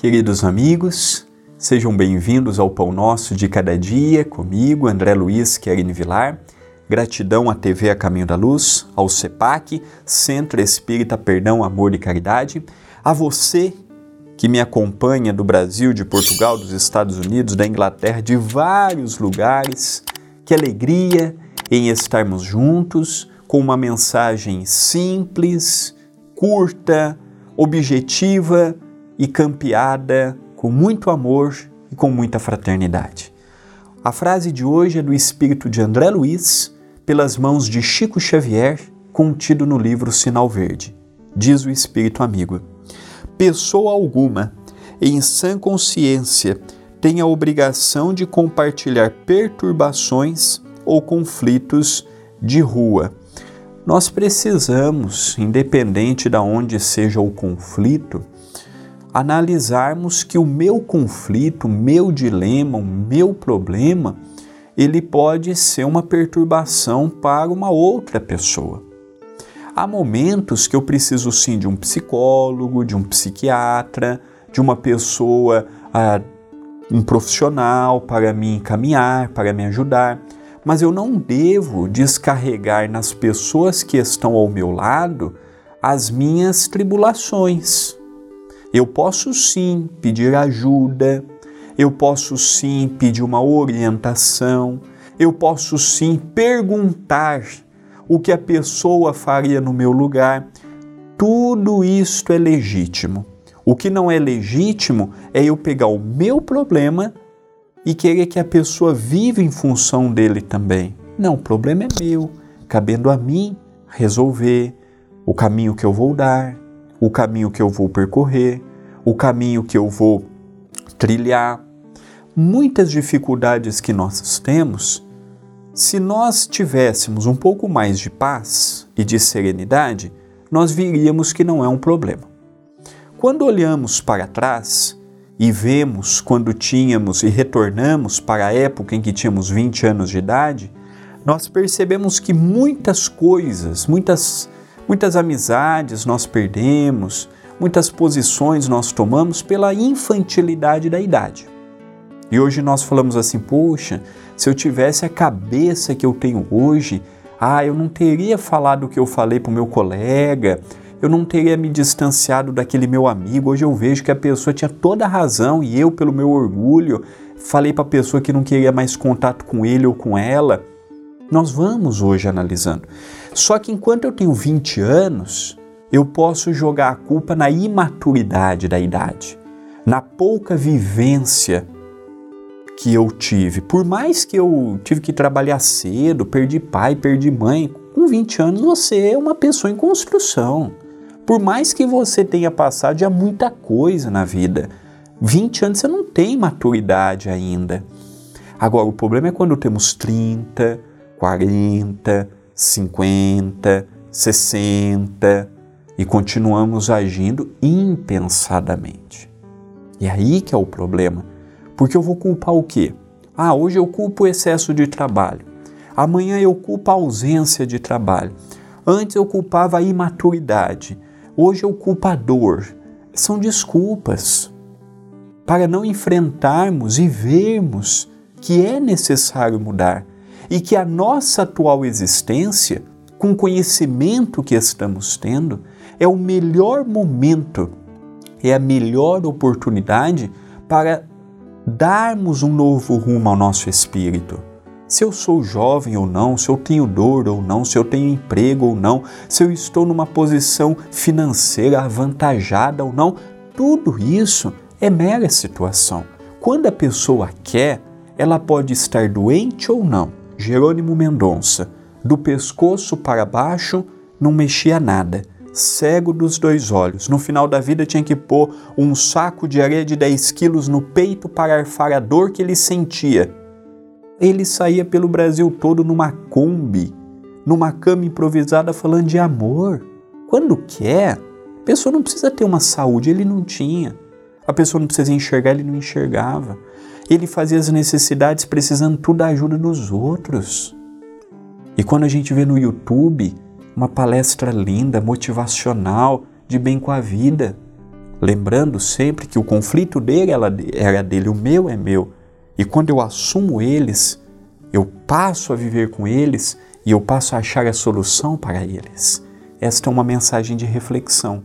queridos amigos, sejam bem-vindos ao Pão Nosso de Cada Dia, comigo, André Luiz Querini Vilar. Gratidão à TV A Caminho da Luz, ao CEPAC, Centro Espírita Perdão, Amor e Caridade, a você que me acompanha do Brasil, de Portugal, dos Estados Unidos, da Inglaterra, de vários lugares. Que alegria em estarmos juntos com uma mensagem simples, curta, objetiva e campeada com muito amor e com muita fraternidade. A frase de hoje é do espírito de André Luiz, pelas mãos de Chico Xavier, contido no livro Sinal Verde. Diz o espírito amigo: Pessoa alguma, em sã consciência, tem a obrigação de compartilhar perturbações ou conflitos de rua nós precisamos, independente de onde seja o conflito, analisarmos que o meu conflito, o meu dilema, o meu problema, ele pode ser uma perturbação para uma outra pessoa. Há momentos que eu preciso sim de um psicólogo, de um psiquiatra, de uma pessoa, ah, um profissional para me encaminhar, para me ajudar mas eu não devo descarregar nas pessoas que estão ao meu lado as minhas tribulações. Eu posso sim pedir ajuda, eu posso sim pedir uma orientação, eu posso sim perguntar o que a pessoa faria no meu lugar. Tudo isto é legítimo. O que não é legítimo é eu pegar o meu problema e querer que a pessoa viva em função dele também. Não, o problema é meu, cabendo a mim resolver o caminho que eu vou dar, o caminho que eu vou percorrer, o caminho que eu vou trilhar. Muitas dificuldades que nós temos, se nós tivéssemos um pouco mais de paz e de serenidade, nós viríamos que não é um problema. Quando olhamos para trás, e vemos quando tínhamos e retornamos para a época em que tínhamos 20 anos de idade, nós percebemos que muitas coisas, muitas, muitas amizades nós perdemos, muitas posições nós tomamos pela infantilidade da idade. E hoje nós falamos assim: poxa, se eu tivesse a cabeça que eu tenho hoje, ah, eu não teria falado o que eu falei para o meu colega, eu não teria me distanciado daquele meu amigo. Hoje eu vejo que a pessoa tinha toda a razão e eu, pelo meu orgulho, falei para a pessoa que não queria mais contato com ele ou com ela. Nós vamos hoje analisando. Só que enquanto eu tenho 20 anos, eu posso jogar a culpa na imaturidade da idade, na pouca vivência que eu tive. Por mais que eu tive que trabalhar cedo, perdi pai, perdi mãe, com 20 anos você é uma pessoa em construção. Por mais que você tenha passado já muita coisa na vida, 20 anos você não tem maturidade ainda. Agora, o problema é quando temos 30, 40, 50, 60 e continuamos agindo impensadamente. E aí que é o problema. Porque eu vou culpar o quê? Ah, hoje eu culpo o excesso de trabalho. Amanhã eu culpo a ausência de trabalho. Antes eu culpava a imaturidade. Hoje é o culpador. São desculpas para não enfrentarmos e vermos que é necessário mudar e que a nossa atual existência, com o conhecimento que estamos tendo, é o melhor momento, é a melhor oportunidade para darmos um novo rumo ao nosso espírito se eu sou jovem ou não, se eu tenho dor ou não, se eu tenho emprego ou não, se eu estou numa posição financeira avantajada ou não, tudo isso é mera situação. Quando a pessoa quer, ela pode estar doente ou não. Jerônimo Mendonça, do pescoço para baixo, não mexia nada. Cego dos dois olhos. No final da vida tinha que pôr um saco de areia de 10 quilos no peito para arfar a dor que ele sentia ele saía pelo Brasil todo numa Kombi, numa cama improvisada falando de amor. Quando quer, a pessoa não precisa ter uma saúde, ele não tinha. A pessoa não precisa enxergar, ele não enxergava. Ele fazia as necessidades precisando tudo da ajuda dos outros. E quando a gente vê no YouTube uma palestra linda, motivacional, de bem com a vida, lembrando sempre que o conflito dele era dele, o meu é meu. E quando eu assumo eles, eu passo a viver com eles e eu passo a achar a solução para eles. Esta é uma mensagem de reflexão.